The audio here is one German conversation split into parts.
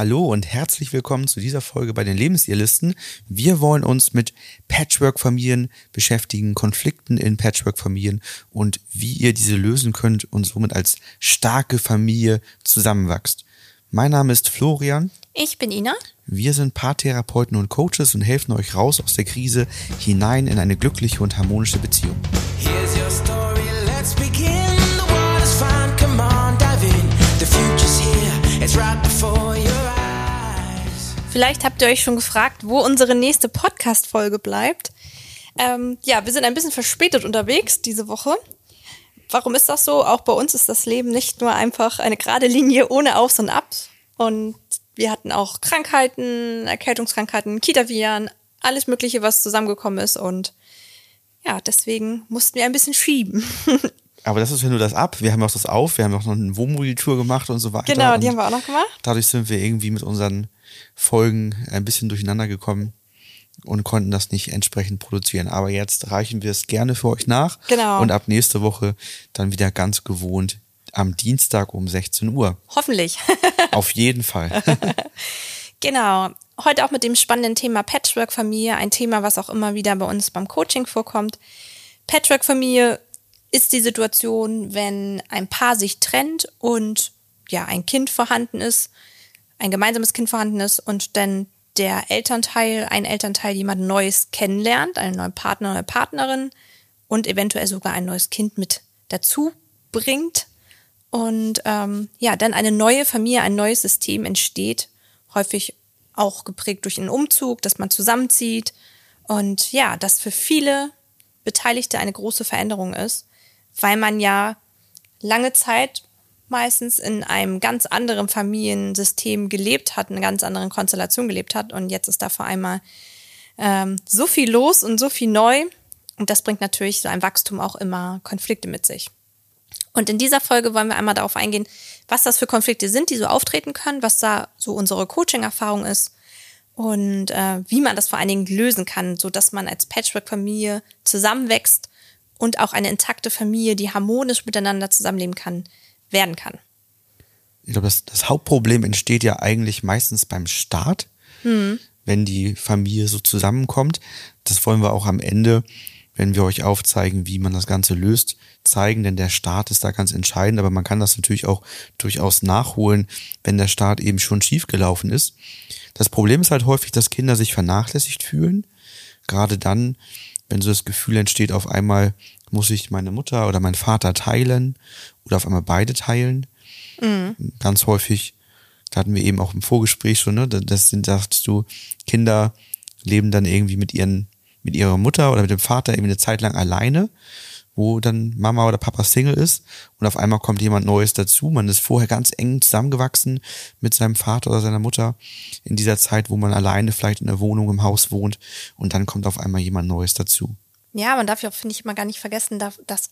Hallo und herzlich willkommen zu dieser Folge bei den Lebensirrlisten. Wir wollen uns mit Patchwork-Familien beschäftigen, Konflikten in Patchwork-Familien und wie ihr diese lösen könnt und somit als starke Familie zusammenwachst. Mein Name ist Florian. Ich bin Ina. Wir sind Paartherapeuten und Coaches und helfen euch raus aus der Krise hinein in eine glückliche und harmonische Beziehung. Here's your story, Vielleicht habt ihr euch schon gefragt, wo unsere nächste Podcast-Folge bleibt. Ähm, ja, wir sind ein bisschen verspätet unterwegs diese Woche. Warum ist das so? Auch bei uns ist das Leben nicht nur einfach eine gerade Linie ohne Aufs und Abs. Und wir hatten auch Krankheiten, Erkältungskrankheiten, Kita-Viren, alles Mögliche, was zusammengekommen ist. Und ja, deswegen mussten wir ein bisschen schieben. Aber das ist ja nur das Ab. Wir haben auch das Auf. Wir haben auch noch eine Wohnmobiltour gemacht und so weiter. genau, die und haben wir auch noch gemacht. Dadurch sind wir irgendwie mit unseren Folgen ein bisschen durcheinander gekommen und konnten das nicht entsprechend produzieren. Aber jetzt reichen wir es gerne für euch nach. Genau. Und ab nächste Woche dann wieder ganz gewohnt am Dienstag um 16 Uhr. Hoffentlich. Auf jeden Fall. Genau. Heute auch mit dem spannenden Thema Patchwork-Familie, ein Thema, was auch immer wieder bei uns beim Coaching vorkommt. Patchwork-Familie ist die Situation, wenn ein Paar sich trennt und ja, ein Kind vorhanden ist, ein gemeinsames Kind vorhanden ist und dann der Elternteil, ein Elternteil jemand Neues kennenlernt, einen neuen Partner oder Partnerin und eventuell sogar ein neues Kind mit dazu bringt. Und ähm, ja, dann eine neue Familie, ein neues System entsteht, häufig auch geprägt durch einen Umzug, dass man zusammenzieht. Und ja, das für viele Beteiligte eine große Veränderung ist, weil man ja lange Zeit meistens in einem ganz anderen Familiensystem gelebt hat, in einer ganz anderen Konstellation gelebt hat. Und jetzt ist da vor einmal ähm, so viel los und so viel neu. Und das bringt natürlich so ein Wachstum auch immer Konflikte mit sich. Und in dieser Folge wollen wir einmal darauf eingehen, was das für Konflikte sind, die so auftreten können, was da so unsere Coaching-Erfahrung ist und äh, wie man das vor allen Dingen lösen kann, so dass man als Patchwork-Familie zusammenwächst und auch eine intakte Familie, die harmonisch miteinander zusammenleben kann, werden kann. Ich glaube, das, das Hauptproblem entsteht ja eigentlich meistens beim Start, wenn die Familie so zusammenkommt. Das wollen wir auch am Ende, wenn wir euch aufzeigen, wie man das Ganze löst, zeigen, denn der Start ist da ganz entscheidend, aber man kann das natürlich auch durchaus nachholen, wenn der Start eben schon schief gelaufen ist. Das Problem ist halt häufig, dass Kinder sich vernachlässigt fühlen, gerade dann, wenn so das Gefühl entsteht, auf einmal muss ich meine Mutter oder meinen Vater teilen oder auf einmal beide teilen. Ganz häufig, da hatten wir eben auch im Vorgespräch schon, ne, das sind, sagst du, Kinder leben dann irgendwie mit ihren, mit ihrer Mutter oder mit dem Vater irgendwie eine Zeit lang alleine, wo dann Mama oder Papa Single ist und auf einmal kommt jemand Neues dazu. Man ist vorher ganz eng zusammengewachsen mit seinem Vater oder seiner Mutter in dieser Zeit, wo man alleine vielleicht in der Wohnung, im Haus wohnt und dann kommt auf einmal jemand Neues dazu. Ja, man darf ja, finde ich, immer gar nicht vergessen, dass das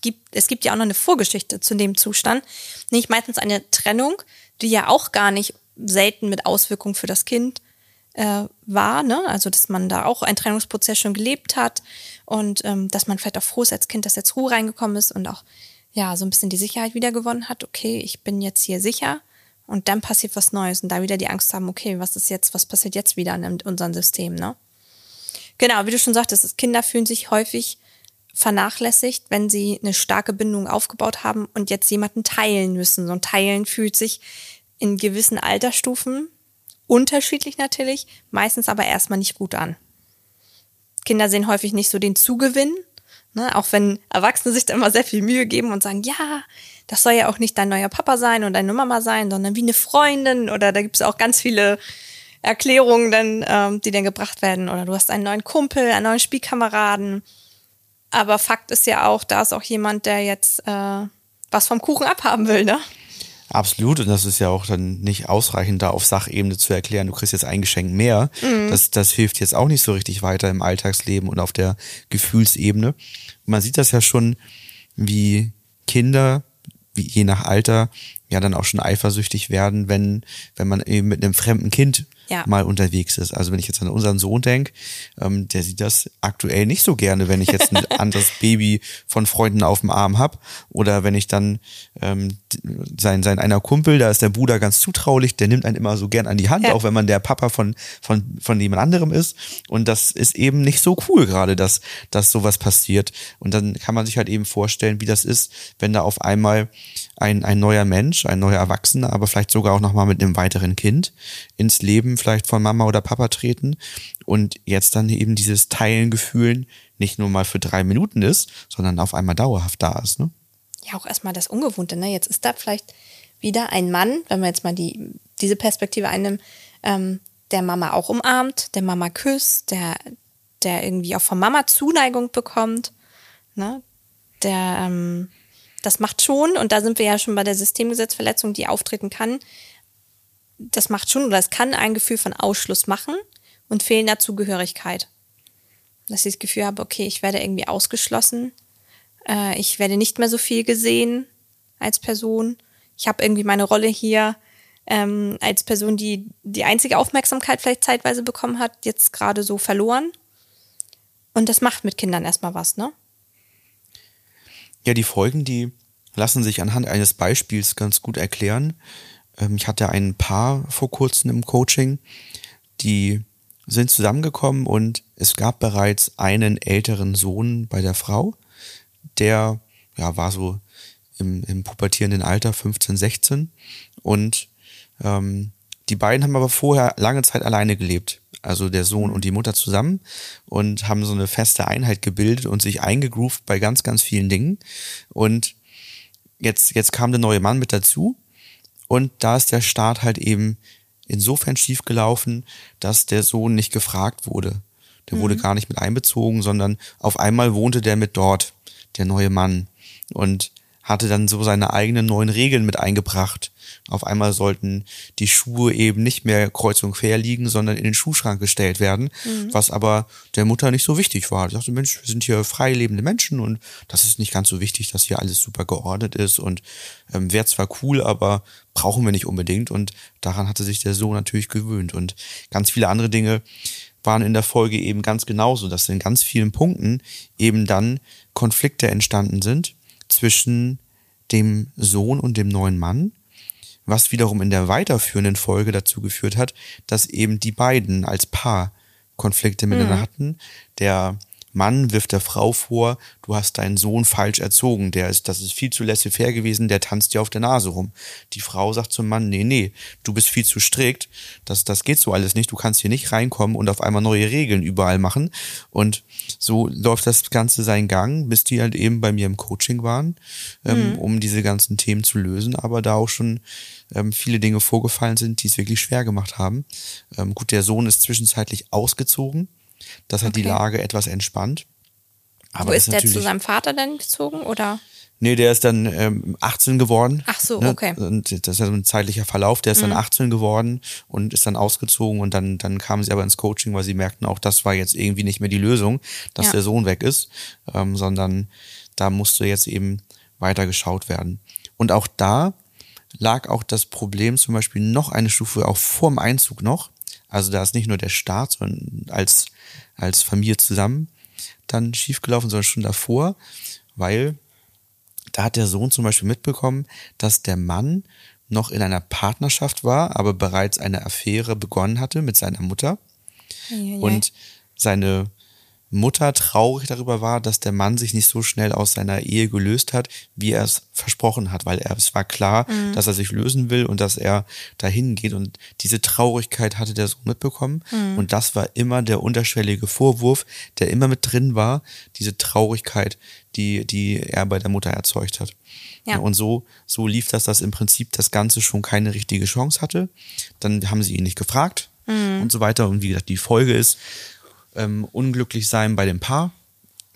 gibt, es gibt ja auch noch eine Vorgeschichte zu dem Zustand. Nicht meistens eine Trennung, die ja auch gar nicht selten mit Auswirkungen für das Kind äh, war, ne? Also dass man da auch einen Trennungsprozess schon gelebt hat und ähm, dass man vielleicht auch froh ist als Kind, dass jetzt Ruhe reingekommen ist und auch ja so ein bisschen die Sicherheit wieder gewonnen hat. Okay, ich bin jetzt hier sicher und dann passiert was Neues und da wieder die Angst haben, okay, was ist jetzt, was passiert jetzt wieder in unserem System, ne? Genau, wie du schon sagtest, Kinder fühlen sich häufig vernachlässigt, wenn sie eine starke Bindung aufgebaut haben und jetzt jemanden teilen müssen. Ein Teilen fühlt sich in gewissen Altersstufen unterschiedlich natürlich, meistens aber erstmal nicht gut an. Kinder sehen häufig nicht so den Zugewinn, ne? auch wenn Erwachsene sich da immer sehr viel Mühe geben und sagen, ja, das soll ja auch nicht dein neuer Papa sein oder deine Mama sein, sondern wie eine Freundin oder da gibt es auch ganz viele Erklärungen, dann, ähm, die dann gebracht werden oder du hast einen neuen Kumpel, einen neuen Spielkameraden. Aber Fakt ist ja auch, da ist auch jemand, der jetzt äh, was vom Kuchen abhaben will, ne? Absolut, und das ist ja auch dann nicht ausreichend, da auf Sachebene zu erklären, du kriegst jetzt ein Geschenk mehr. Das, das hilft jetzt auch nicht so richtig weiter im Alltagsleben und auf der Gefühlsebene. Man sieht das ja schon, wie Kinder, wie je nach Alter, ja dann auch schon eifersüchtig werden, wenn, wenn man eben mit einem fremden Kind Ja. mal unterwegs ist. Also wenn ich jetzt an unseren Sohn denke, ähm, der sieht das aktuell nicht so gerne, wenn ich jetzt ein anderes Baby von Freunden auf dem Arm hab oder wenn ich dann ähm, sein, sein einer Kumpel, da ist der Bruder ganz zutraulich, der nimmt einen immer so gern an die Hand, Ja. auch wenn man der Papa von, von, von jemand anderem ist. Und das ist eben nicht so cool gerade, dass, dass sowas passiert. Und dann kann man sich halt eben vorstellen, wie das ist, wenn da auf einmal ein, ein neuer Mensch, ein neuer Erwachsener, aber vielleicht sogar auch nochmal mit einem weiteren Kind ins Leben vielleicht von Mama oder Papa treten und jetzt dann eben dieses Teilen Gefühlen nicht nur mal für drei Minuten ist, sondern auf einmal dauerhaft da ist. Ne? ja auch erstmal das Ungewohnte. Ne? Jetzt ist da vielleicht wieder ein Mann, wenn wir jetzt mal die, diese Perspektive einnehmen, ähm, der Mama auch umarmt, der Mama küsst, der, der irgendwie auch von Mama Zuneigung bekommt. Ne? Der, ähm, das macht schon, und da sind wir ja schon bei der Systemgesetzverletzung, die auftreten kann, das macht schon oder es kann ein Gefühl von Ausschluss machen und fehlender Zugehörigkeit. Dass ich das Gefühl habe, okay, ich werde irgendwie ausgeschlossen, äh, ich werde nicht mehr so viel gesehen als Person. Ich habe irgendwie meine Rolle hier ähm, als Person, die die einzige Aufmerksamkeit vielleicht zeitweise bekommen hat, jetzt gerade so verloren. Und das macht mit Kindern erstmal was, ne? Ja, die Folgen, die lassen sich anhand eines Beispiels ganz gut erklären. Ähm, Ich hatte ein Paar vor kurzem im Coaching, die sind zusammengekommen und es gab bereits einen älteren Sohn bei der Frau, der ja, war so im, im pubertierenden Alter, 15, 16. Und ähm, die beiden haben aber vorher lange Zeit alleine gelebt. Also der Sohn und die Mutter zusammen und haben so eine feste Einheit gebildet und sich eingegroovt bei ganz, ganz vielen Dingen. Und jetzt, jetzt kam der neue Mann mit dazu und da ist der Start halt eben insofern schief gelaufen, dass der Sohn nicht gefragt wurde. Der wurde gar nicht mit einbezogen, sondern auf einmal wohnte der mit dort, der neue Mann. Und hatte dann so seine eigenen neuen Regeln mit eingebracht. Auf einmal sollten die Schuhe eben nicht mehr kreuz und quer liegen, sondern in den Schuhschrank gestellt werden, was aber der Mutter nicht so wichtig war. Die dachte, Mensch, wir sind hier frei lebende Menschen und das ist nicht ganz so wichtig, dass hier alles super geordnet ist und ähm, wäre zwar cool, aber brauchen wir nicht unbedingt und daran hatte sich der Sohn natürlich gewöhnt. Und ganz viele andere Dinge waren in der Folge eben ganz genauso, dass in ganz vielen Punkten eben dann Konflikte entstanden sind zwischen dem Sohn und dem neuen Mann, was wiederum in der weiterführenden Folge dazu geführt hat, dass eben die beiden als Paar Konflikte miteinander hatten. Der Mann wirft der Frau vor, du hast deinen Sohn falsch erzogen, der ist, das ist viel zu laissez-faire gewesen, der tanzt dir auf der Nase rum. Die Frau sagt zum Mann, nee, nee, du bist viel zu strikt, das, das geht so alles nicht, du kannst hier nicht reinkommen und auf einmal neue Regeln überall machen. Und so läuft das Ganze seinen Gang, bis die halt eben bei mir im Coaching waren, ähm, um diese ganzen Themen zu lösen, aber da auch schon ähm, viele Dinge vorgefallen sind, die es wirklich schwer gemacht haben. Ähm, gut, der Sohn ist zwischenzeitlich ausgezogen. Das hat die Okay. Lage etwas entspannt. Aber Wo ist der natürlich- zu seinem Vater denn gezogen? Oder? Nee, der ist dann ähm, 18 geworden. Ach so, ne? okay. Und das ist ja so ein zeitlicher Verlauf. Der ist Mhm. dann 18 geworden und ist dann ausgezogen und dann, dann kamen sie aber ins Coaching, weil sie merkten, auch das war jetzt irgendwie nicht mehr die Lösung, dass Ja. der Sohn weg ist, ähm, sondern da musste jetzt eben weiter geschaut werden. Und auch da lag auch das Problem zum Beispiel noch eine Stufe auch vorm Einzug noch. Also da ist nicht nur der Start, sondern als, als Familie zusammen dann schiefgelaufen, sondern schon davor, weil da hat der Sohn zum Beispiel mitbekommen, dass der Mann noch in einer Partnerschaft war, aber bereits eine Affäre begonnen hatte mit seiner Mutter. Und seine Mutter traurig darüber war, dass der Mann sich nicht so schnell aus seiner Ehe gelöst hat, wie er es versprochen hat, weil er, es war klar, dass er sich lösen will und dass er dahin geht. Und diese Traurigkeit hatte der Sohn mitbekommen. Und das war immer der unterschwellige Vorwurf, der immer mit drin war, diese Traurigkeit, die, die er bei der Mutter erzeugt hat. Ja. Und so, so lief das, dass im Prinzip das Ganze schon keine richtige Chance hatte. Dann haben sie ihn nicht gefragt und so weiter. Und wie gesagt, die Folge ist, ähm, unglücklich sein bei dem Paar,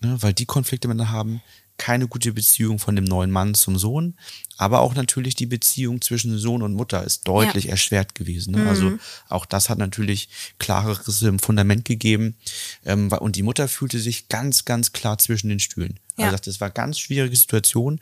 ne, weil die Konflikte miteinander haben, keine gute Beziehung von dem neuen Mann zum Sohn, aber auch natürlich die Beziehung zwischen Sohn und Mutter ist deutlich Ja. erschwert gewesen. Ne? Also auch das hat natürlich klareres im Fundament gegeben ähm, und die Mutter fühlte sich ganz, ganz klar zwischen den Stühlen. Ja. Also sagt, es war eine ganz schwierige Situation.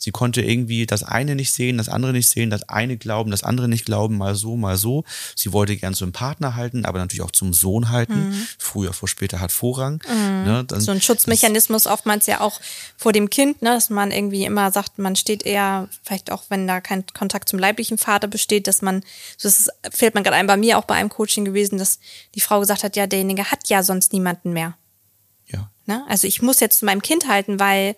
Sie konnte irgendwie das eine nicht sehen, das andere nicht sehen, das eine glauben, das andere nicht glauben, mal so, mal so. Sie wollte gern zum Partner halten, aber natürlich auch zum Sohn halten. Früher vor später hat Vorrang. Ne, dann, Mhm. so ein Schutzmechanismus oftmals ja auch vor dem Kind, ne, dass man irgendwie immer sagt, man steht eher, vielleicht auch wenn da kein Kontakt zum leiblichen Vater besteht, dass man, so das fällt man gerade ein, bei mir auch bei einem Coaching gewesen, dass die Frau gesagt hat, ja, derjenige hat ja sonst niemanden mehr. Ja. Ne? Also ich muss jetzt zu meinem Kind halten, weil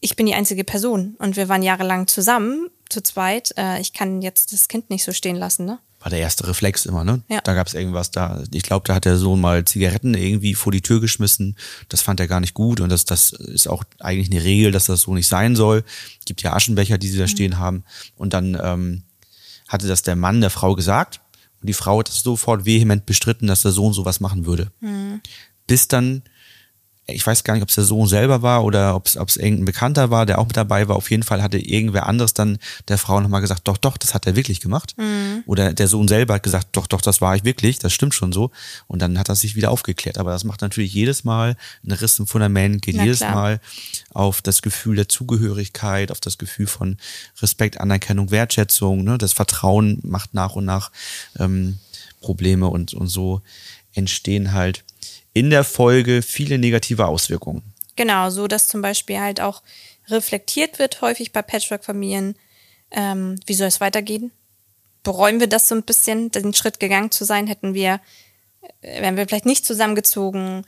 ich bin die einzige Person und wir waren jahrelang zusammen, zu zweit. Äh, ich kann jetzt das Kind nicht so stehen lassen, ne? war der erste Reflex immer, ne? Ja. Da gab es irgendwas da. Ich glaube, da hat der Sohn mal Zigaretten irgendwie vor die Tür geschmissen. Das fand er gar nicht gut und das, das ist auch eigentlich eine Regel, dass das so nicht sein soll. Gibt ja Aschenbecher, die sie da stehen haben. Und dann ähm, hatte das der Mann der Frau gesagt und die Frau hat das sofort vehement bestritten, dass der Sohn sowas machen würde. Bis dann ich weiß gar nicht, ob es der Sohn selber war oder ob es ob es irgendein Bekannter war, der auch mit dabei war. Auf jeden Fall hatte irgendwer anderes dann der Frau nochmal gesagt, doch, doch, das hat er wirklich gemacht. Oder der Sohn selber hat gesagt, doch, doch, das war ich wirklich, das stimmt schon so. Und dann hat er sich wieder aufgeklärt. Aber das macht natürlich jedes Mal einen Riss im Fundament, geht Na jedes klar. Mal auf das Gefühl der Zugehörigkeit, auf das Gefühl von Respekt, Anerkennung, Wertschätzung. Ne? Das Vertrauen macht nach und nach ähm, Probleme und, und so entstehen halt in der Folge viele negative Auswirkungen. Genau, so dass zum Beispiel halt auch reflektiert wird, häufig bei Patchwork-Familien, ähm, wie soll es weitergehen? Bereuen wir das so ein bisschen, den Schritt gegangen zu sein? Hätten wir, äh, wären wir vielleicht nicht zusammengezogen?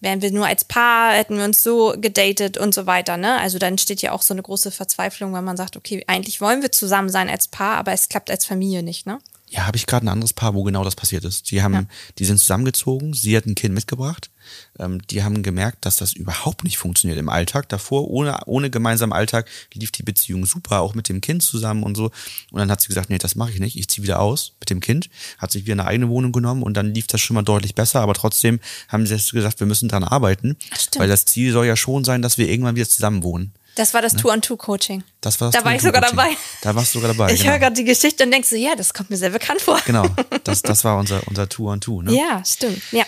Wären wir nur als Paar, hätten wir uns so gedatet und so weiter, ne? Also dann steht ja auch so eine große Verzweiflung, wenn man sagt, okay, eigentlich wollen wir zusammen sein als Paar, aber es klappt als Familie nicht, ne? Ja, habe ich gerade ein anderes Paar, wo genau das passiert ist. Die haben, Ja. die sind zusammengezogen, sie hat ein Kind mitgebracht. Ähm, die haben gemerkt, dass das überhaupt nicht funktioniert im Alltag. Davor, ohne, ohne gemeinsamen Alltag, lief die Beziehung super, auch mit dem Kind zusammen und so. Und dann hat sie gesagt, nee, das mache ich nicht, ich ziehe wieder aus mit dem Kind, hat sich wieder eine eigene Wohnung genommen und dann lief das schon mal deutlich besser, aber trotzdem haben sie gesagt, wir müssen dran arbeiten, Ach, weil das Ziel soll ja schon sein, dass wir irgendwann wieder zusammen wohnen. Das war das Two-on-Two-Coaching. Das war das Da war ich sogar dabei. Da warst du sogar dabei. Ich genau. höre gerade die Geschichte und denkst so, ja, das kommt mir sehr bekannt vor. Genau, das, das war unser, unser Two on Two. Ne? Ja, stimmt. Ja.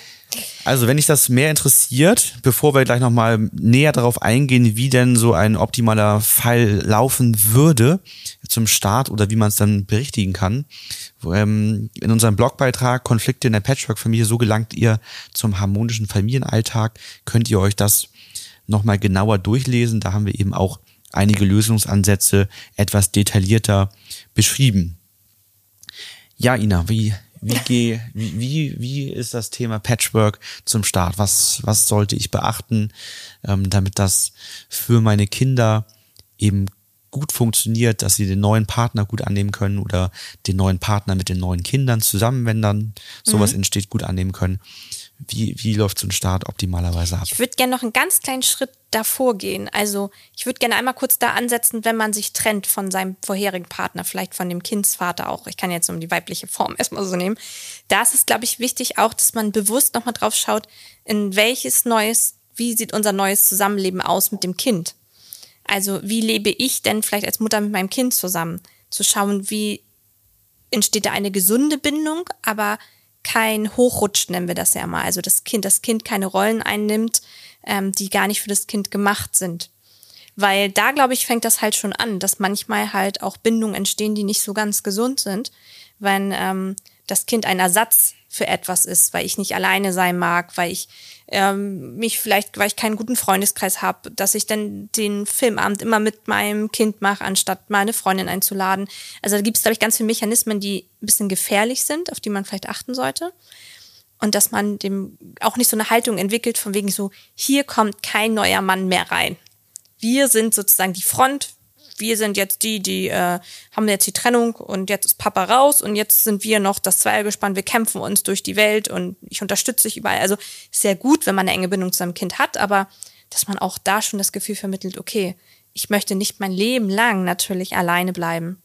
Also, wenn dich das mehr interessiert, bevor wir gleich nochmal näher darauf eingehen, wie denn so ein optimaler Fall laufen würde zum Start oder wie man es dann berichtigen kann, ähm, in unserem Blogbeitrag Konflikte in der Patchwork-Familie, so gelangt ihr zum harmonischen Familienalltag, könnt ihr euch das nochmal genauer durchlesen. Da haben wir eben auch einige Lösungsansätze etwas detaillierter beschrieben. Ja, Ina, wie, wie, geh, wie, wie, ist das Thema Patchwork zum Start? Was, was sollte ich beachten, ähm, damit das für meine Kinder eben gut funktioniert, dass sie den neuen Partner gut annehmen können oder den neuen Partner mit den neuen Kindern zusammen, wenn dann sowas entsteht, gut annehmen können. Wie, wie läuft so ein Start optimalerweise ab? Ich würde gerne noch einen ganz kleinen Schritt davor gehen. Also ich würde gerne einmal kurz da ansetzen, wenn man sich trennt von seinem vorherigen Partner, vielleicht von dem Kindsvater auch. Ich kann jetzt um die weibliche Form erstmal so nehmen. Da ist es, glaube ich, wichtig auch, dass man bewusst nochmal drauf schaut, in welches neues, wie sieht unser neues Zusammenleben aus mit dem Kind. Also wie lebe ich denn vielleicht als Mutter mit meinem Kind zusammen? Zu schauen, wie entsteht da eine gesunde Bindung, aber kein Hochrutsch nennen wir das ja mal. Also das Kind, das Kind keine Rollen einnimmt, ähm, die gar nicht für das Kind gemacht sind. Weil da, glaube ich, fängt das halt schon an, dass manchmal halt auch Bindungen entstehen, die nicht so ganz gesund sind, wenn ähm, das Kind ein Ersatz für etwas ist, weil ich nicht alleine sein mag, weil ich ähm, mich vielleicht, weil ich keinen guten Freundeskreis habe, dass ich dann den Filmabend immer mit meinem Kind mache, anstatt meine Freundin einzuladen. Also da gibt es, glaube ich, ganz viele Mechanismen, die ein bisschen gefährlich sind, auf die man vielleicht achten sollte. Und dass man dem auch nicht so eine Haltung entwickelt, von wegen so, hier kommt kein neuer Mann mehr rein. Wir sind sozusagen die Front, wir sind jetzt die, die äh, haben jetzt die Trennung und jetzt ist Papa raus und jetzt sind wir noch das Zweiergespann, wir kämpfen uns durch die Welt und ich unterstütze dich überall. Also sehr gut, wenn man eine enge Bindung zu seinem Kind hat, aber dass man auch da schon das Gefühl vermittelt, okay, ich möchte nicht mein Leben lang natürlich alleine bleiben.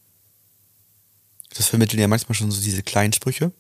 Das vermitteln ja manchmal schon so diese kleinen Sprüche.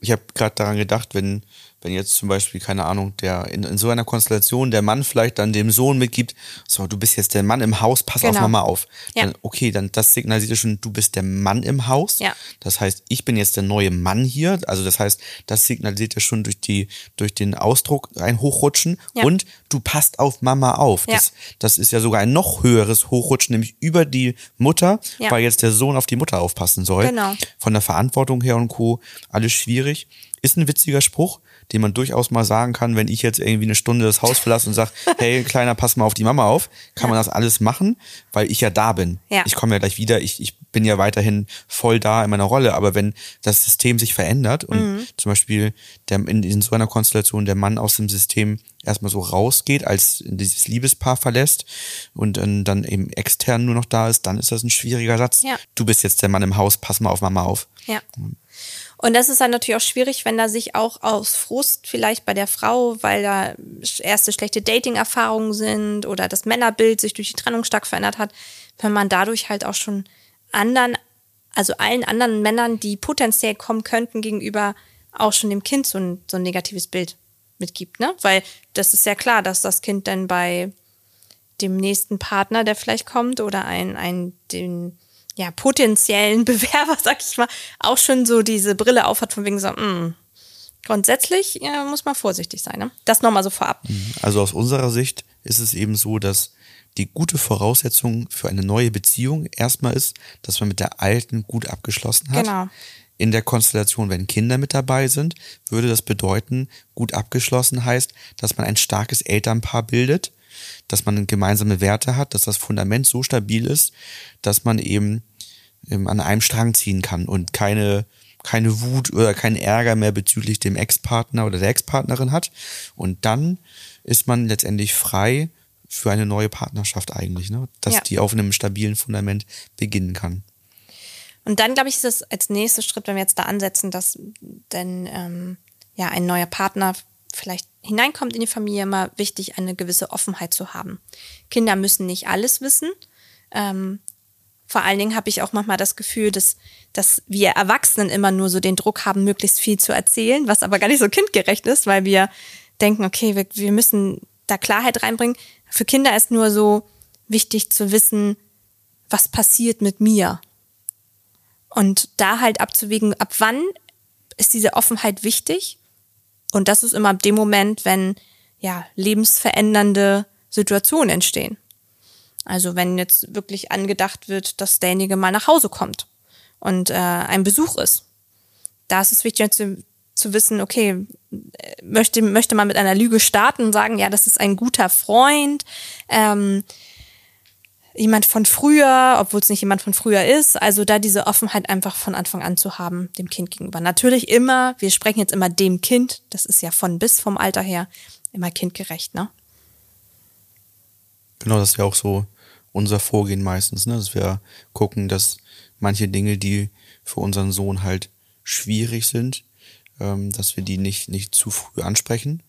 Ich habe gerade daran gedacht, wenn, wenn jetzt zum Beispiel, keine Ahnung, der in, in so einer Konstellation der Mann vielleicht dann dem Sohn mitgibt, so, du bist jetzt der Mann im Haus, pass auf Genau. Mama auf. Ja. Dann, okay, dann das signalisiert ja schon, du bist der Mann im Haus. Ja. Das heißt, ich bin jetzt der neue Mann hier. Also das heißt, das signalisiert ja schon durch die, durch den Ausdruck ein Hochrutschen Ja. und du passt auf Mama auf. Ja. Das, das ist ja sogar ein noch höheres Hochrutschen, nämlich über die Mutter, Ja. weil jetzt der Sohn auf die Mutter aufpassen soll. Genau. Von der Verantwortung her und Co. Alles schwierig. Ist ein witziger Spruch, den man durchaus mal sagen kann, wenn ich jetzt irgendwie eine Stunde das Haus verlasse und sage, hey, Kleiner, pass mal auf die Mama auf, kann man das alles machen, weil ich ja da bin. Ja. Ich komme ja gleich wieder, ich, ich bin ja weiterhin voll da in meiner Rolle, aber wenn das System sich verändert und Mhm. zum Beispiel der, in, in so einer Konstellation der Mann aus dem System erstmal so rausgeht, als dieses Liebespaar verlässt und dann, dann eben extern nur noch da ist, dann ist das ein schwieriger Satz. Ja. Du bist jetzt der Mann im Haus, pass mal auf Mama auf. Ja. Und das ist dann natürlich auch schwierig, wenn da sich auch aus Frust vielleicht bei der Frau, weil da erste schlechte Dating-Erfahrungen sind oder das Männerbild sich durch die Trennung stark verändert hat, wenn man dadurch halt auch schon anderen, also allen anderen Männern, die potenziell kommen könnten, gegenüber auch schon dem Kind so ein, so ein negatives Bild mitgibt, ne? Weil das ist ja klar, dass das Kind dann bei dem nächsten Partner, der vielleicht kommt, oder ein, ein den ja, potenziellen Bewerber, sag ich mal, auch schon so diese Brille aufhat, von wegen so, mh, grundsätzlich ja, muss man vorsichtig sein. Ne? Das nochmal so vorab. Also aus unserer Sicht ist es eben so, dass die gute Voraussetzung für eine neue Beziehung erstmal ist, dass man mit der alten gut abgeschlossen hat. Genau. In der Konstellation, wenn Kinder mit dabei sind, würde das bedeuten, gut abgeschlossen heißt, dass man ein starkes Elternpaar bildet, dass man gemeinsame Werte hat, dass das Fundament so stabil ist, dass man eben an einem Strang ziehen kann und keine, keine Wut oder keinen Ärger mehr bezüglich dem Ex-Partner oder der Ex-Partnerin hat. Und dann ist man letztendlich frei für eine neue Partnerschaft eigentlich, ne? dass Ja. die auf einem stabilen Fundament beginnen kann. Und dann, glaube ich, ist es als nächster Schritt, wenn wir jetzt da ansetzen, dass denn ähm, ja ein neuer Partner vielleicht hineinkommt in die Familie, immer wichtig, eine gewisse Offenheit zu haben. Kinder müssen nicht alles wissen. Ähm, vor allen Dingen habe ich auch manchmal das Gefühl, dass, dass wir Erwachsenen immer nur so den Druck haben, möglichst viel zu erzählen, was aber gar nicht so kindgerecht ist, weil wir denken, okay, wir, wir müssen da Klarheit reinbringen. Für Kinder ist nur so wichtig zu wissen, was passiert mit mir. Und da halt abzuwägen, ab wann ist diese Offenheit wichtig? Und das ist immer ab dem Moment, wenn ja lebensverändernde Situationen entstehen. Also wenn jetzt wirklich angedacht wird, dass derjenige mal nach Hause kommt und äh, ein Besuch ist. Da ist es wichtig zu, zu wissen, okay, äh, möchte, möchte man mit einer Lüge starten und sagen, ja, das ist ein guter Freund, ähm, jemand von früher, obwohl es nicht jemand von früher ist. Also da diese Offenheit einfach von Anfang an zu haben, dem Kind gegenüber. Natürlich immer, wir sprechen jetzt immer dem Kind, das ist ja von bis vom Alter her immer kindgerecht, ne? Genau, das ist ja auch so unser Vorgehen meistens, ne? dass wir gucken, dass manche Dinge, die für unseren Sohn halt schwierig sind, ähm, dass wir die nicht, nicht zu früh ansprechen.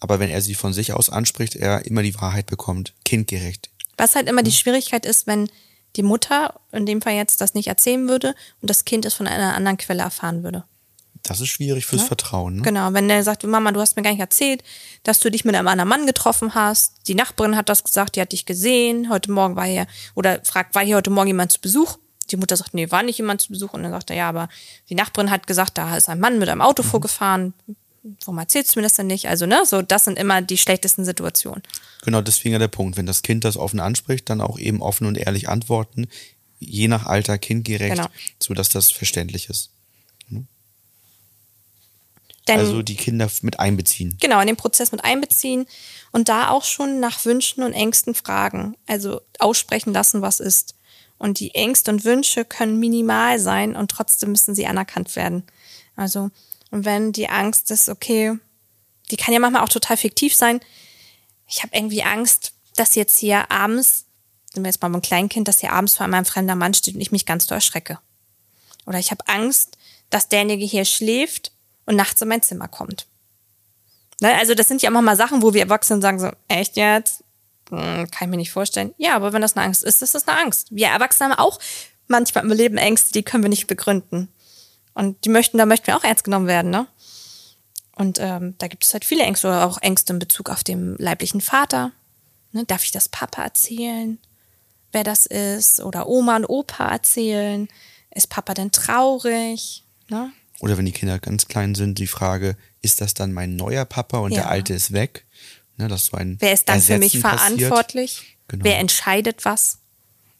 Aber wenn er sie von sich aus anspricht, er immer die Wahrheit bekommt, kindgerecht. Was halt immer die Schwierigkeit ist, wenn die Mutter in dem Fall jetzt das nicht erzählen würde und das Kind es von einer anderen Quelle erfahren würde. Das ist schwierig fürs Vertrauen. Ne? Genau, wenn der sagt, Mama, du hast mir gar nicht erzählt, dass du dich mit einem anderen Mann getroffen hast. Die Nachbarin hat das gesagt, die hat dich gesehen. Heute Morgen war hier, oder fragt, war hier heute Morgen jemand zu Besuch? Die Mutter sagt, nee, war nicht jemand zu Besuch. Und dann sagt er, ja, aber die Nachbarin hat gesagt, da ist ein Mann mit einem Auto vorgefahren. Warum erzählst du mir das denn nicht? Also, ne, so, das sind immer die schlechtesten Situationen. Genau, deswegen ja der Punkt. Wenn das Kind das offen anspricht, dann auch eben offen und ehrlich antworten, je nach Alter kindgerecht, Genau. sodass das verständlich ist. Denn, also die Kinder mit einbeziehen. genau, in den Prozess mit einbeziehen und da auch schon nach Wünschen und Ängsten fragen. Also aussprechen lassen, was ist. Und die Ängste und Wünsche können minimal sein und trotzdem müssen sie anerkannt werden. Also, und wenn die Angst ist, okay, die kann ja manchmal auch total fiktiv sein. Ich habe irgendwie Angst, dass jetzt hier abends, sind wir jetzt mal beim Kleinkind, dass hier abends vor allem ein fremder Mann steht und ich mich ganz doll erschrecke. Oder ich habe Angst, dass derjenige hier schläft und nachts in mein Zimmer kommt. Ne, also das sind ja immer mal Sachen, wo wir Erwachsenen sagen so, echt jetzt? Hm, kann ich mir nicht vorstellen. Ja, aber wenn das eine Angst ist, ist das eine Angst. Wir Erwachsene haben auch manchmal im Leben Ängste, die können wir nicht begründen. Und die möchten, da möchten wir auch ernst genommen werden, ne? Und ähm, da gibt es halt viele Ängste oder auch Ängste in Bezug auf den leiblichen Vater. Ne, darf ich das Papa erzählen, wer das ist? Oder Oma und Opa erzählen? Ist Papa denn traurig? Ne? Oder wenn die Kinder ganz klein sind, die Frage, ist das dann mein neuer Papa und Ja. der alte ist weg? Ne, dass so ein Wer ist dann für mich Ersetzen verantwortlich? Genau. Wer entscheidet was?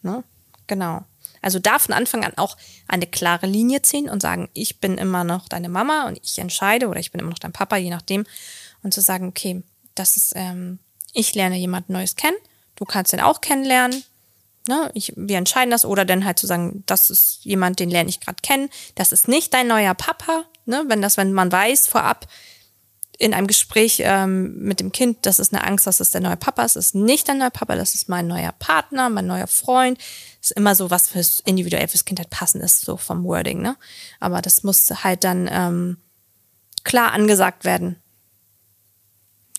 Ne? Genau. Also da von Anfang an auch eine klare Linie ziehen und sagen, ich bin immer noch deine Mama und ich entscheide oder ich bin immer noch dein Papa, je nachdem. Und zu sagen, okay, das ist, ähm, ich lerne jemand Neues kennen, du kannst den auch kennenlernen. Ne? Ich, wir entscheiden das oder dann halt zu sagen, das ist jemand, den lerne ich gerade kennen, das ist nicht dein neuer Papa. Ne? Wenn das, wenn man weiß vorab, in einem Gespräch ähm, mit dem Kind, das ist eine Angst, dass es der neue Papa ist, das ist nicht der neue Papa, das ist mein neuer Partner, mein neuer Freund. Das ist immer so, was fürs individuell fürs Kind halt passend ist, so vom Wording, ne? Aber das muss halt dann ähm, klar angesagt werden.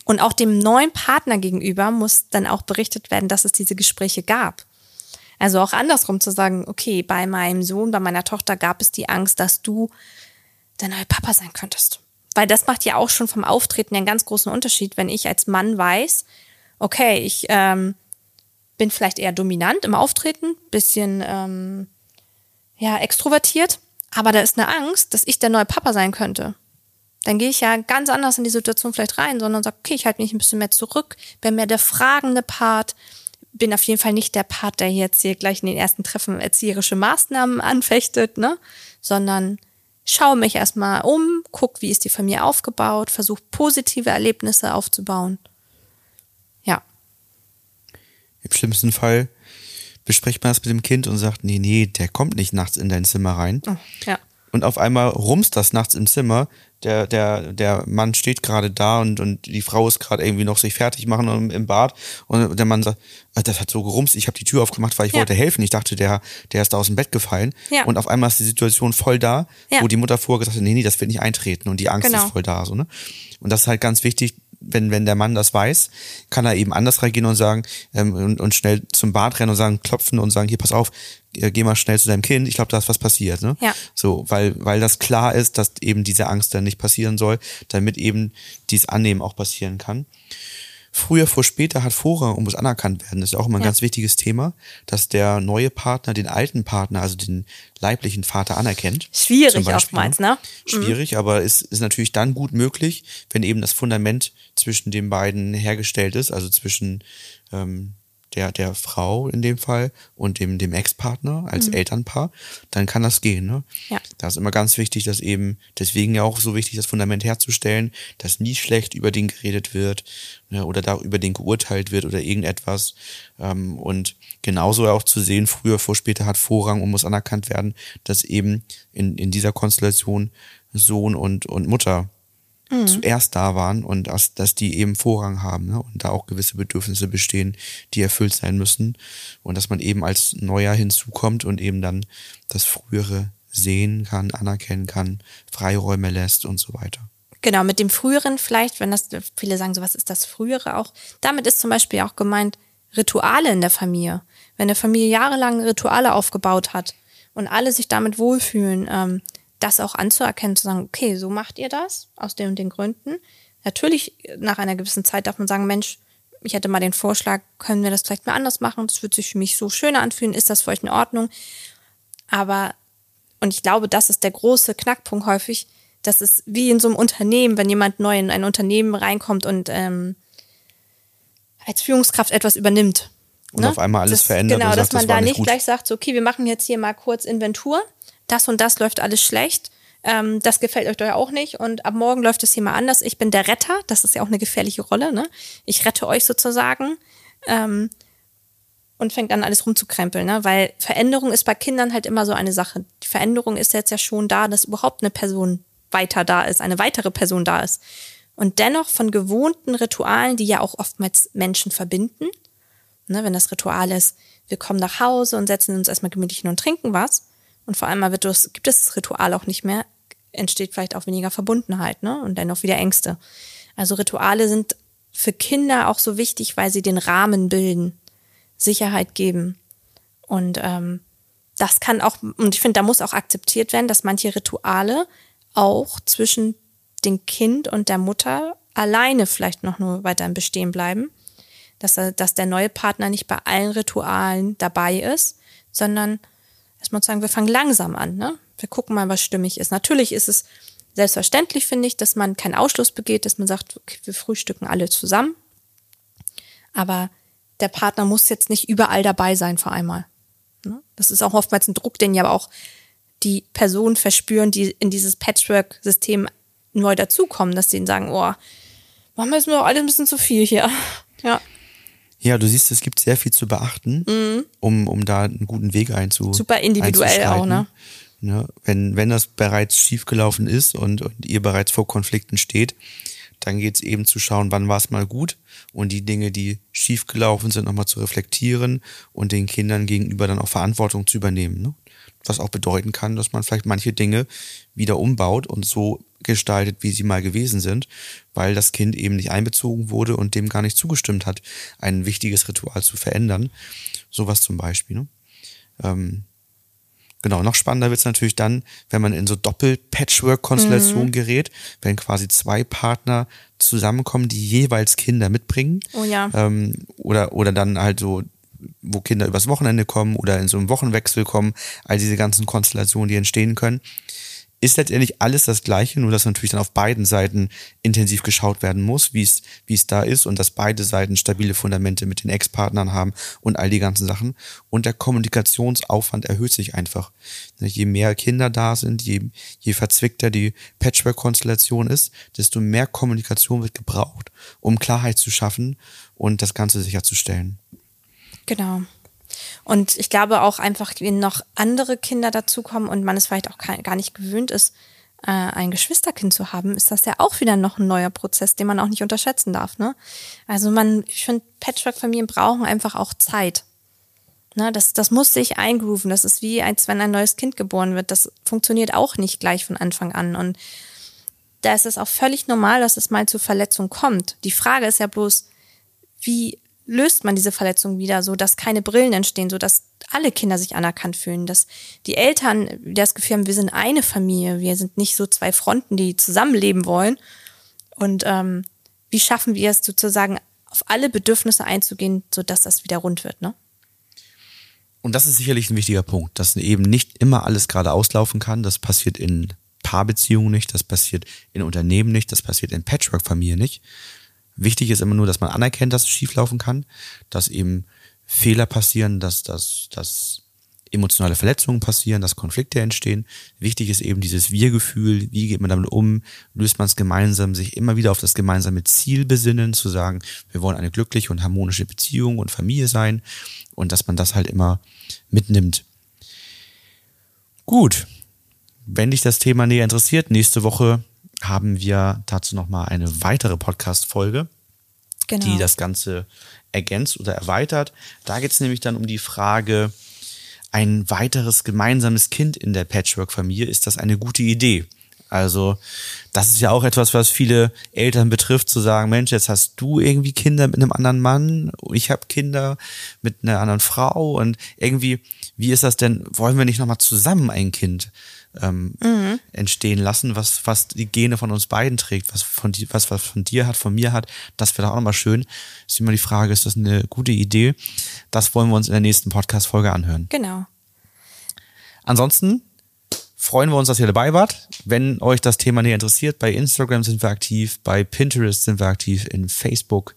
Und auch dem neuen Partner gegenüber muss dann auch berichtet werden, dass es diese Gespräche gab. Also auch andersrum zu sagen, okay, bei meinem Sohn, bei meiner Tochter gab es die Angst, dass du der neue Papa sein könntest. Weil das macht ja auch schon vom Auftreten einen ganz großen Unterschied, wenn ich als Mann weiß, okay, ich ähm, bin vielleicht eher dominant im Auftreten, bisschen ähm, ja extrovertiert, aber da ist eine Angst, dass ich der neue Papa sein könnte. Dann gehe ich ja ganz anders in die Situation vielleicht rein, sondern sage, okay, ich halte mich ein bisschen mehr zurück, bin mehr der fragende Part, bin auf jeden Fall nicht der Part, der jetzt hier gleich in den ersten Treffen erzieherische Maßnahmen anfechtet, ne? Sondern schaue mich erstmal um, guck, wie ist die Familie aufgebaut, versuche positive Erlebnisse aufzubauen. Ja. Im schlimmsten Fall bespricht man das mit dem Kind und sagt, nee, nee, der kommt nicht nachts in dein Zimmer rein. Oh, ja. Und auf einmal rumst das nachts im Zimmer. Der, der, der Mann steht gerade da und, und die Frau ist gerade irgendwie noch sich fertig machen im, im Bad. Und der Mann sagt, "Ah, das hat so gerumst, ich habe die Tür aufgemacht, weil ich Ja. wollte helfen. Ich dachte, der, der ist da aus dem Bett gefallen. Ja. Und auf einmal ist die Situation voll da, Ja. wo die Mutter vorher gesagt hat, nee, nee, das wird nicht eintreten. Und die Angst Genau. ist voll da. So, ne? Und das ist halt ganz wichtig, wenn, wenn der Mann das weiß, kann er eben anders reagieren und sagen ähm, und, und schnell zum Bad rennen und sagen, klopfen und sagen, hier, pass auf, äh, geh mal schnell zu deinem Kind, ich glaube, da ist was passiert. Ne? Ja. So, weil, weil das klar ist, dass eben diese Angst dann nicht passieren soll, damit eben dies Annehmen auch passieren kann. Früher vor später hat Vorrang und muss anerkannt werden. Das ist auch immer ein Ja. ganz wichtiges Thema, dass der neue Partner den alten Partner, also den leiblichen Vater anerkennt. Schwierig oftmals, ne? Schwierig, aber es ist natürlich dann gut möglich, wenn eben das Fundament zwischen den beiden hergestellt ist, also zwischen ähm, der, der Frau in dem Fall und dem, dem Ex-Partner als Elternpaar, dann kann das gehen. Ne? Mhm. Ja. Da ist immer ganz wichtig, dass eben, deswegen ja auch so wichtig, das Fundament herzustellen, dass nie schlecht über den geredet wird ne, oder da über den geurteilt wird oder irgendetwas. Ähm, und genauso auch zu sehen, früher vor später hat Vorrang und muss anerkannt werden, dass eben in, in dieser Konstellation Sohn und, und Mutter zuerst da waren und dass, dass die eben Vorrang haben ne? und da auch gewisse Bedürfnisse bestehen, die erfüllt sein müssen und dass man eben als Neuer hinzukommt und eben dann das Frühere sehen kann, anerkennen kann, Freiräume lässt und so weiter. Genau, mit dem Früheren vielleicht, wenn das, viele sagen so, was ist das Frühere auch? Damit ist zum Beispiel auch gemeint Rituale in der Familie. Wenn eine Familie jahrelang Rituale aufgebaut hat und alle sich damit wohlfühlen, ähm, das auch anzuerkennen, zu sagen, okay, so macht ihr das aus den und den Gründen. Natürlich, nach einer gewissen Zeit darf man sagen, Mensch, ich hätte mal den Vorschlag, können wir das vielleicht mal anders machen? Das wird sich für mich so schöner anfühlen. Ist das für euch in Ordnung? Aber, und ich glaube, das ist der große Knackpunkt häufig, das ist wie in so einem Unternehmen, wenn jemand neu in ein Unternehmen reinkommt und ähm, als Führungskraft etwas übernimmt. Und auf einmal alles das, verändert Genau, dass sagt, man das da nicht gleich sagt, so, okay, wir machen jetzt hier mal kurz Inventur. Das und das läuft alles schlecht. Ähm, das gefällt euch doch ja auch nicht. Und ab morgen läuft es hier mal anders. Ich bin der Retter. Das ist ja auch eine gefährliche Rolle. Ne? Ich rette euch sozusagen. Ähm, und fängt an, alles rumzukrempeln, ne? Weil Veränderung ist bei Kindern halt immer so eine Sache. Die Veränderung ist jetzt ja schon da, dass überhaupt eine Person weiter da ist, eine weitere Person da ist. Und dennoch von gewohnten Ritualen, die ja auch oftmals Menschen verbinden, ne, wenn das Ritual ist, wir kommen nach Hause und setzen uns erstmal gemütlich hin und trinken was. Und vor allem wird das, gibt es das Ritual auch nicht mehr, entsteht vielleicht auch weniger Verbundenheit, ne? Und dennoch wieder Ängste. Also Rituale sind für Kinder auch so wichtig, weil sie den Rahmen bilden, Sicherheit geben. Und ähm, das kann auch, und ich finde, da muss auch akzeptiert werden, dass manche Rituale auch zwischen dem Kind und der Mutter alleine vielleicht noch nur weiterhin bestehen bleiben. Dass, er, dass der neue Partner nicht bei allen Ritualen dabei ist, sondern erstmal zu sagen, wir fangen langsam an. Ne? Wir gucken mal, was stimmig ist. Natürlich ist es selbstverständlich, finde ich, dass man keinen Ausschluss begeht, dass man sagt, okay, wir frühstücken alle zusammen. Aber der Partner muss jetzt nicht überall dabei sein vor einmal. Ne? Das ist auch oftmals ein Druck, den ja auch die Personen verspüren, die in dieses Patchwork-System neu dazukommen, dass sie ihnen sagen, oh, machen wir jetzt nur alles ein bisschen zu viel hier. Ja. Ja, du siehst, es gibt sehr viel zu beachten, um, um da einen guten Weg einzu Mhm. Super individuell auch, ne? Ne? Wenn, wenn das bereits schiefgelaufen ist und, und ihr bereits vor Konflikten steht, dann geht's eben zu schauen, wann war es mal gut und die Dinge, die schiefgelaufen sind, nochmal zu reflektieren und den Kindern gegenüber dann auch Verantwortung zu übernehmen. Ne? Was auch bedeuten kann, dass man vielleicht manche Dinge wieder umbaut und so gestaltet, wie sie mal gewesen sind, weil das Kind eben nicht einbezogen wurde und dem gar nicht zugestimmt hat, ein wichtiges Ritual zu verändern. Sowas zum Beispiel. Ne? Ähm, Genau, noch spannender wird's natürlich dann, wenn man in so Doppel-Patchwork-Konstellationen gerät, wenn quasi zwei Partner zusammenkommen, die jeweils Kinder mitbringen. Oh ja. Ähm, oder, oder dann halt so, wo Kinder übers Wochenende kommen oder in so einem Wochenwechsel kommen, all diese ganzen Konstellationen, die entstehen können. Ist letztendlich alles das Gleiche, nur dass natürlich dann auf beiden Seiten intensiv geschaut werden muss, wie es, wie es da ist und dass beide Seiten stabile Fundamente mit den Ex-Partnern haben und all die ganzen Sachen. Und der Kommunikationsaufwand erhöht sich einfach. Je mehr Kinder da sind, je, je verzwickter die Patchwork-Konstellation ist, desto mehr Kommunikation wird gebraucht, um Klarheit zu schaffen und das Ganze sicherzustellen. Genau. Und ich glaube auch einfach, wenn noch andere Kinder dazukommen und man es vielleicht auch gar nicht gewöhnt ist, äh, ein Geschwisterkind zu haben, ist das ja auch wieder noch ein neuer Prozess, den man auch nicht unterschätzen darf. Ne? Also man, ich finde, Patchwork-Familien brauchen einfach auch Zeit. Ne, das, das muss sich eingrooven. Das ist wie, als wenn ein neues Kind geboren wird. Das funktioniert auch nicht gleich von Anfang an. Und da ist es auch völlig normal, dass es mal zu Verletzungen kommt. Die Frage ist ja bloß, wie löst man diese Verletzung wieder, so dass keine Brillen entstehen, so dass alle Kinder sich anerkannt fühlen, dass die Eltern das Gefühl haben, wir sind eine Familie, wir sind nicht so zwei Fronten, die zusammenleben wollen. Und ähm, wie schaffen wir es sozusagen auf alle Bedürfnisse einzugehen, so dass das wieder rund wird, ne? Und das ist sicherlich ein wichtiger Punkt, dass eben nicht immer alles gerade auslaufen kann. Das passiert in Paarbeziehungen nicht, das passiert in Unternehmen nicht, das passiert in Patchwork-Familien nicht. Wichtig ist immer nur, dass man anerkennt, dass es schieflaufen kann, dass eben Fehler passieren, dass, dass, dass emotionale Verletzungen passieren, dass Konflikte entstehen. Wichtig ist eben dieses Wir-Gefühl, wie geht man damit um, löst man es gemeinsam, sich immer wieder auf das gemeinsame Ziel besinnen, zu sagen, wir wollen eine glückliche und harmonische Beziehung und Familie sein und dass man das halt immer mitnimmt. Gut, wenn dich das Thema näher interessiert, nächste Woche haben wir dazu nochmal eine weitere Podcast-Folge Genau. die das Ganze ergänzt oder erweitert. Da geht es nämlich dann um die Frage, ein weiteres gemeinsames Kind in der Patchwork-Familie, ist das eine gute Idee? Also, das ist ja auch etwas, was viele Eltern betrifft, zu sagen, Mensch, jetzt hast du irgendwie Kinder mit einem anderen Mann, ich habe Kinder mit einer anderen Frau und irgendwie, wie ist das denn, wollen wir nicht nochmal zusammen ein Kind ähm, entstehen lassen, was, was die Gene von uns beiden trägt, was von dir, was, was von dir hat, von mir hat, das wäre auch nochmal schön. Ist immer die Frage, ist das eine gute Idee? Das wollen wir uns in der nächsten Podcast-Folge anhören. Genau. Ansonsten freuen wir uns, dass ihr dabei wart. Wenn euch das Thema näher interessiert, bei Instagram sind wir aktiv, bei Pinterest sind wir aktiv, in Facebook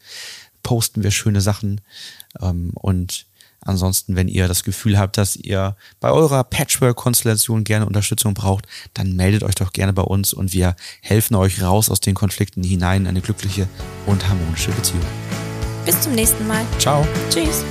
posten wir schöne Sachen. Ähm, und ansonsten, wenn ihr das Gefühl habt, dass ihr bei eurer Patchwork-Konstellation gerne Unterstützung braucht, dann meldet euch doch gerne bei uns und wir helfen euch raus aus den Konflikten hinein in eine glückliche und harmonische Beziehung. Bis zum nächsten Mal. Ciao. Tschüss.